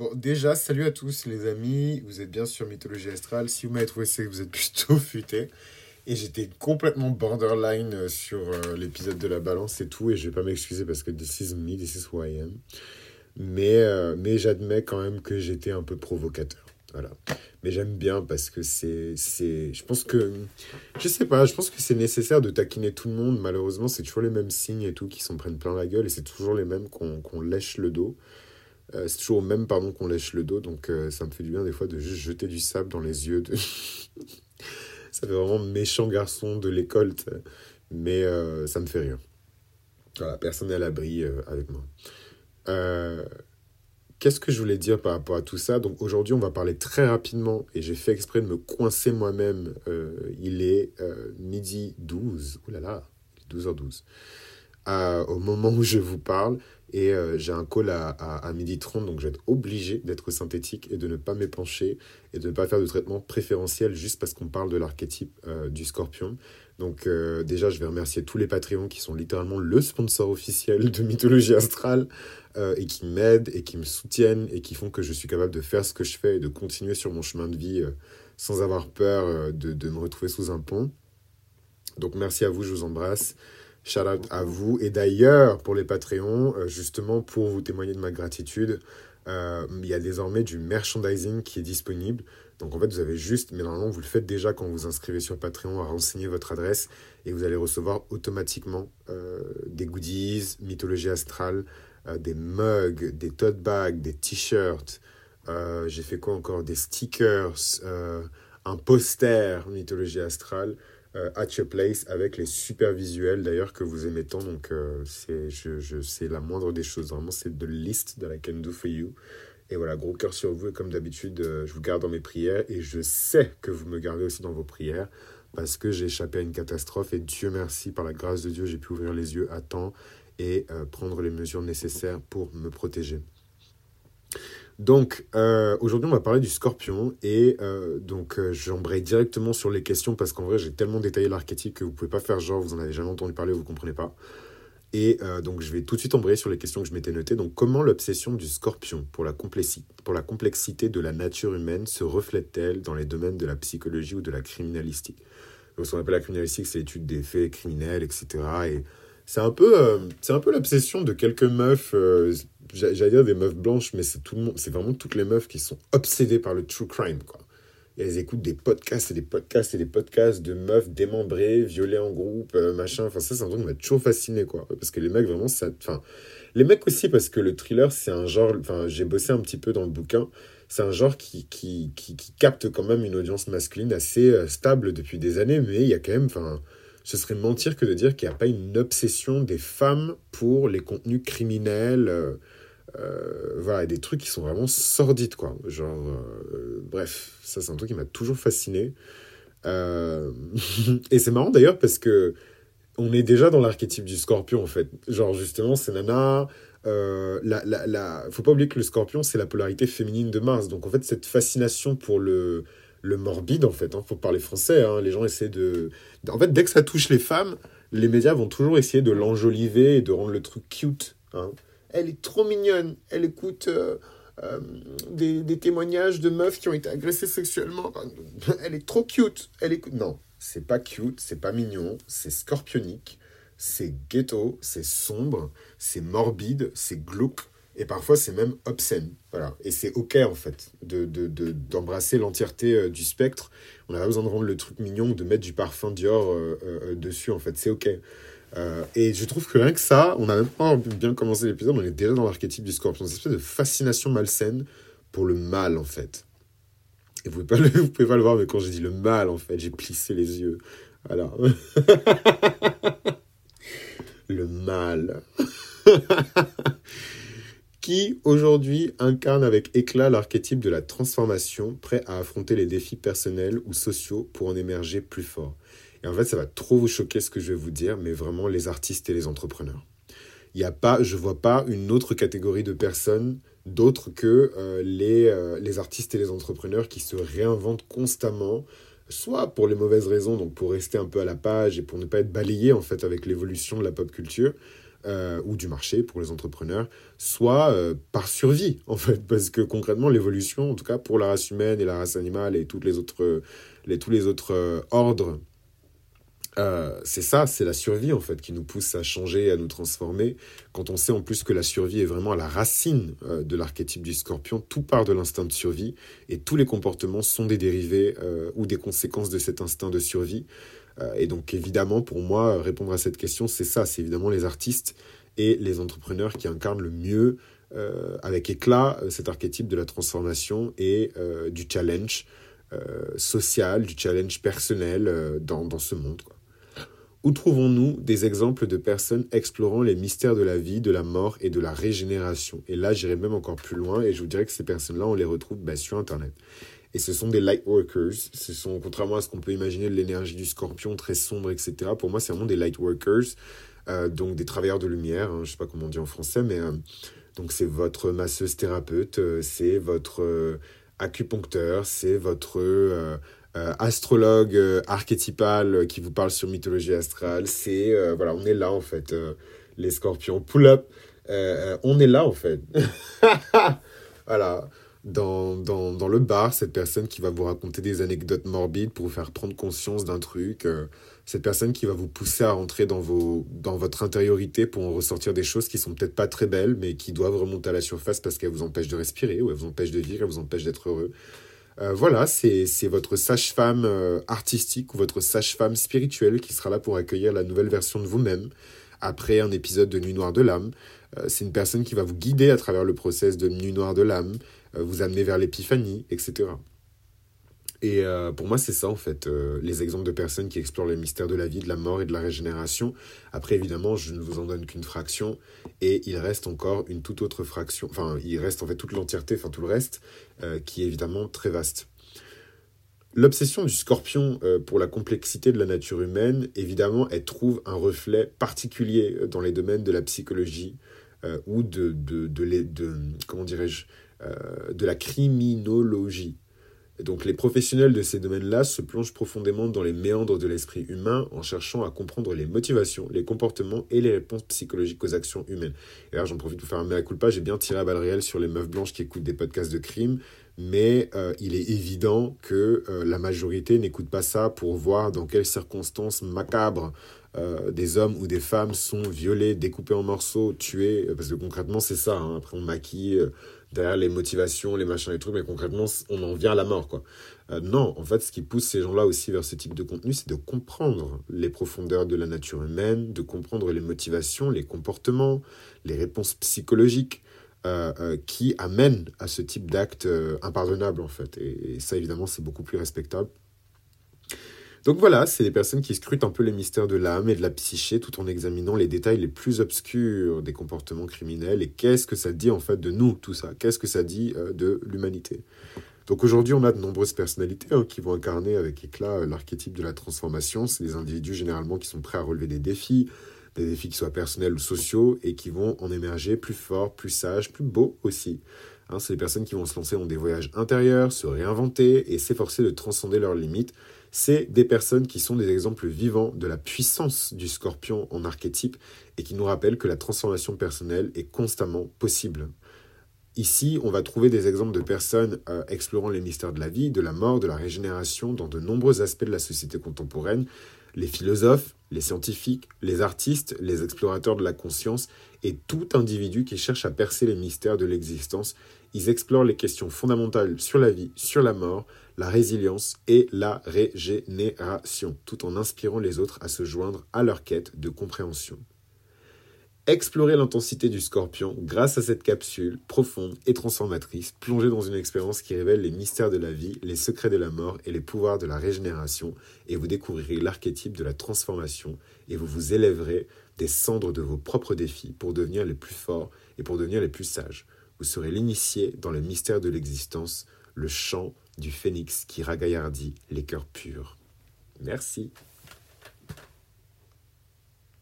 Bon, déjà, salut à tous les amis. Vous êtes bien sur Mythologie Astrale. Si vous m'avez trouvé, c'est que vous êtes plutôt futé. Et j'étais complètement borderline euh, sur euh, l'épisode de la balance et tout. Et je vais pas m'excuser parce que this is me, this is who I am. Mais, euh, mais j'admets quand même que j'étais un peu provocateur. Voilà. Mais j'aime bien parce que c'est, c'est. Je pense que. Je sais pas, je pense que c'est nécessaire de taquiner tout le monde. Malheureusement, c'est toujours les mêmes signes et tout qui s'en prennent plein la gueule. Et c'est toujours les mêmes qu'on qu'on lèche le dos. Euh, c'est toujours au même pardon qu'on lèche le dos. Donc euh, ça me fait du bien des fois de juste jeter du sable dans les yeux. Ça fait vraiment méchant garçon de l'école. Mais euh, ça me fait rire. Voilà, personne n'est à l'abri euh, avec moi. Qu'est-ce que je voulais dire par rapport à tout ça? Donc aujourd'hui, on va parler très rapidement, et j'ai fait exprès de me coincer moi-même. Il est midi 12, oh là là, il est 12h12, au moment où je vous parle, et euh, j'ai un call à, à, à midi 30, donc je vais être obligé d'être synthétique et de ne pas m'épancher, et de ne pas faire de traitement préférentiel juste parce qu'on parle de l'archétype euh, du scorpion. Donc euh, déjà, je vais remercier tous les Patreons qui sont littéralement le sponsor officiel de Mythologie Astrale et qui m'aident et qui me soutiennent et qui font que je suis capable de faire ce que je fais et de continuer sur mon chemin de vie sans avoir peur de, de me retrouver sous un pont. Donc merci à vous, je vous embrasse. Shout out à vous. Et d'ailleurs, pour les Patreons, euh, justement pour vous témoigner de ma gratitude, euh, il y a désormais du merchandising qui est disponible. Donc en fait, vous avez juste, mais normalement vous le faites déjà quand vous inscrivez sur Patreon à renseigner votre adresse et vous allez recevoir automatiquement euh, des goodies, mythologie astrale, des mugs, des tote bags, des t-shirts. J'ai fait quoi encore? Des stickers, un poster mythologie astrale euh, at your place avec les super visuels d'ailleurs que vous aimez tant. Donc euh, c'est je, je, la moindre des choses. Vraiment, c'est de list that I can do for you. Et voilà, gros cœur sur vous. Et comme d'habitude, euh, je vous garde dans mes prières. Et je sais que vous me gardez aussi dans vos prières. Parce que j'ai échappé à une catastrophe. Et Dieu merci, par la grâce de Dieu, j'ai pu ouvrir les yeux à temps et prendre les mesures nécessaires pour me protéger. Donc, euh, aujourd'hui, on va parler du scorpion. Et euh, donc, euh, j'embraye directement sur les questions parce qu'en vrai, j'ai tellement détaillé l'archétype que vous pouvez pas faire genre, vous en avez jamais entendu parler, vous comprenez pas. Et donc, je vais tout de suite embrayer sur les questions que je m'étais notées. Donc, comment l'obsession du scorpion pour la, pour la complexité de la nature humaine se reflète-t-elle dans les domaines de la psychologie ou de la criminalistique? Donc, ce qu'on appelle la criminalistique, c'est l'étude des faits criminels, etc. Et c'est un peu, c'est un peu l'obsession de quelques meufs, j'allais dire des meufs blanches, mais c'est tout le monde, c'est vraiment toutes les meufs qui sont obsédées par le true crime, quoi. Et elles écoutent des podcasts et des podcasts et des podcasts de meufs démembrées, violées en groupe, euh, machin. Enfin, ça, c'est un truc qui m'a toujours fasciné, quoi. Parce que les mecs, vraiment, ça. Enfin, les mecs aussi, parce que le thriller, c'est un genre. Enfin, j'ai bossé un petit peu dans le bouquin. C'est un genre qui, qui, qui, capte quand même une audience masculine assez euh, stable depuis des années, mais il y a quand même. Enfin, ce serait mentir que de dire qu'il n'y a pas une obsession des femmes pour les contenus criminels. euh, euh, voilà, des trucs qui sont vraiment sordides, quoi. Genre, euh, bref, ça c'est un truc qui m'a toujours fasciné. Euh, et c'est marrant d'ailleurs parce que on est déjà dans l'archétype du scorpion en fait. Genre justement, c'est Nana. La, la... Faut pas oublier que le scorpion c'est la polarité féminine de Mars. Donc en fait, cette fascination pour le, le morbide en fait, hein, faut parler français. Hein, les gens essaient de. En fait, dès que ça touche les femmes, les médias vont toujours essayer de l'enjoliver et de rendre le truc cute. Hein. Elle est trop mignonne. Elle écoute. euh, euh, des, témoignages de meufs qui ont été agressées sexuellement. Elle est trop cute. Elle écoute. Non, c'est pas cute, c'est pas mignon, c'est scorpionique, c'est ghetto, c'est sombre, c'est morbide, c'est glauque. Et parfois, c'est même obscène. Voilà. Et c'est OK, en fait, de, de, de- d'embrasser l'entièreté euh, du spectre. On n'a pas besoin de rendre le truc mignon, de mettre du parfum Dior dessus, en fait. C'est OK. Euh, et je trouve que rien que ça, on a même pas bien commencé l'épisode, on est déjà dans l'archétype du scorpion. Cette espèce de fascination malsaine pour le mal, en fait. Et vous pouvez pas pouvez pas le voir, mais quand j'ai dit le mal, en fait, j'ai plissé les yeux. Voilà. le mal. Qui aujourd'hui incarne avec éclat l'archétype de la transformation, prêt à affronter les défis personnels ou sociaux pour en émerger plus fort. Et en fait, ça va trop vous choquer ce que je vais vous dire, mais vraiment les artistes et les entrepreneurs. Il y a pas, je vois pas une autre catégorie de personnes d'autres que euh, les, euh, les artistes et les entrepreneurs qui se réinventent constamment, soit pour les mauvaises raisons, donc pour rester un peu à la page et pour ne pas être balayé en fait avec l'évolution de la pop culture, euh, ou du marché pour les entrepreneurs, soit par survie, en fait. Parce que concrètement, l'évolution, en tout cas pour la race humaine et la race animale et toutes les autres, les, tous les autres euh, c'est ça, c'est la survie, en fait, qui nous pousse à changer, à nous transformer. Quand on sait en plus que la survie est vraiment à la racine de l'archétype du scorpion, tout part de l'instinct de survie et tous les comportements sont des dérivés ou des conséquences de cet instinct de survie. Euh, et donc évidemment, pour moi, répondre à cette question, c'est ça, c'est évidemment les artistes et les entrepreneurs qui incarnent le mieux, euh, avec éclat, euh, cet archétype de la transformation et du challenge social, du challenge personnel dans, dans, ce monde. Où trouvons-nous des exemples de personnes explorant les mystères de la vie, de la mort et de la régénération? Et là, j'irai même encore plus loin et je vous dirais que ces personnes-là, on les retrouve bah, sur Internet. Et ce sont des light workers. Ce sont, contrairement à ce qu'on peut imaginer de l'énergie du scorpion très sombre, etc. Pour moi, c'est vraiment des light workers, euh, donc des travailleurs de lumière. Hein, je ne sais pas comment on dit en français, mais euh, donc c'est votre masseuse thérapeute, euh, c'est votre acupuncteur, c'est votre astrologue archétypal qui vous parle sur mythologie astrale. C'est voilà, on est là en fait, les scorpions. Pull up, on est là en fait. voilà dans, dans, dans, le bar, cette personne qui va vous raconter des anecdotes morbides pour vous faire prendre conscience d'un truc, euh, cette personne qui va vous pousser à rentrer dans, vos, dans votre intériorité pour en ressortir des choses qui sont peut-être pas très belles, mais qui doivent remonter à la surface parce qu'elles vous empêchent de respirer, ou elles vous empêchent de vivre, elles vous empêchent d'être heureux. Euh, voilà, c'est votre sage-femme euh, artistique ou votre sage-femme spirituelle qui sera là pour accueillir la nouvelle version de vous-même après un épisode de Nuit Noire de l'âme. c'est une personne qui va vous guider à travers le process de Nuit Noire de l'âme, euh, vous amener vers l'épiphanie, etc. Et euh, pour moi, c'est ça, en fait, euh, les exemples de personnes qui explorent les mystères de la vie, de la mort et de la régénération. Après, évidemment, je ne vous en donne qu'une fraction, et il reste encore une toute autre fraction, enfin, il reste en fait toute l'entièreté, enfin tout le reste, qui est évidemment très vaste. L'obsession du scorpion pour la complexité de la nature humaine, évidemment, elle trouve un reflet particulier dans les domaines de la psychologie ou de, de, de, de comment dirais-je, euh, de la criminologie. Donc les professionnels de ces domaines-là se plongent profondément dans les méandres de l'esprit humain en cherchant à comprendre les motivations, les comportements et les réponses psychologiques aux actions humaines. Et là j'en profite pour faire un mea culpa, j'ai bien tiré à balle réelle sur les meufs blanches qui écoutent des podcasts de crime, mais euh, il est évident que euh, la majorité n'écoute pas ça pour voir dans quelles circonstances macabres des hommes ou des femmes sont violés, découpés en morceaux, tués, parce que concrètement c'est ça, hein. après on maquille derrière les motivations, les machins, les trucs, mais concrètement, on en vient à la mort, quoi. Euh, non, en fait, ce qui pousse ces gens-là aussi vers ce type de contenu, c'est de comprendre les profondeurs de la nature humaine, de comprendre les motivations, les comportements, les réponses psychologiques euh, euh, qui amènent à ce type d'acte impardonnable, en fait. et ça, évidemment, c'est beaucoup plus respectable. Donc voilà, c'est des personnes qui scrutent un peu les mystères de l'âme et de la psyché tout en examinant les détails les plus obscurs des comportements criminels et qu'est-ce que ça dit en fait de nous, tout ça, qu'est-ce que ça dit euh, de l'humanité? Donc aujourd'hui, on a de nombreuses personnalités hein, qui vont incarner avec éclat euh, l'archétype de la transformation. C'est des individus généralement qui sont prêts à relever des défis, des défis qui soient personnels ou sociaux et qui vont en émerger plus forts, plus sages, plus beaux aussi. Hein, c'est des personnes qui vont se lancer dans des voyages intérieurs, se réinventer et s'efforcer de transcender leurs limites c'est des personnes qui sont des exemples vivants de la puissance du scorpion en archétype et qui nous rappellent que la transformation personnelle est constamment possible. Ici, on va trouver des exemples de personnes euh, explorant les mystères de la vie, de la mort, de la régénération dans de nombreux aspects de la société contemporaine, les philosophes, les scientifiques, les artistes, les explorateurs de la conscience et tout individu qui cherche à percer les mystères de l'existence. Ils explorent les questions fondamentales sur la vie, sur la mort, la résilience et la régénération, tout en inspirant les autres à se joindre à leur quête de compréhension. Explorer l'intensité du scorpion grâce à cette capsule profonde et transformatrice, plongée dans une expérience qui révèle les mystères de la vie, les secrets de la mort et les pouvoirs de la régénération, et vous découvrirez l'archétype de la transformation, et vous vous élèverez des cendres de vos propres défis pour devenir les plus forts et pour devenir les plus sages. Vous serez l'initié dans le mystère de l'existence, le chant du phénix qui ragaillardit les cœurs purs. Merci.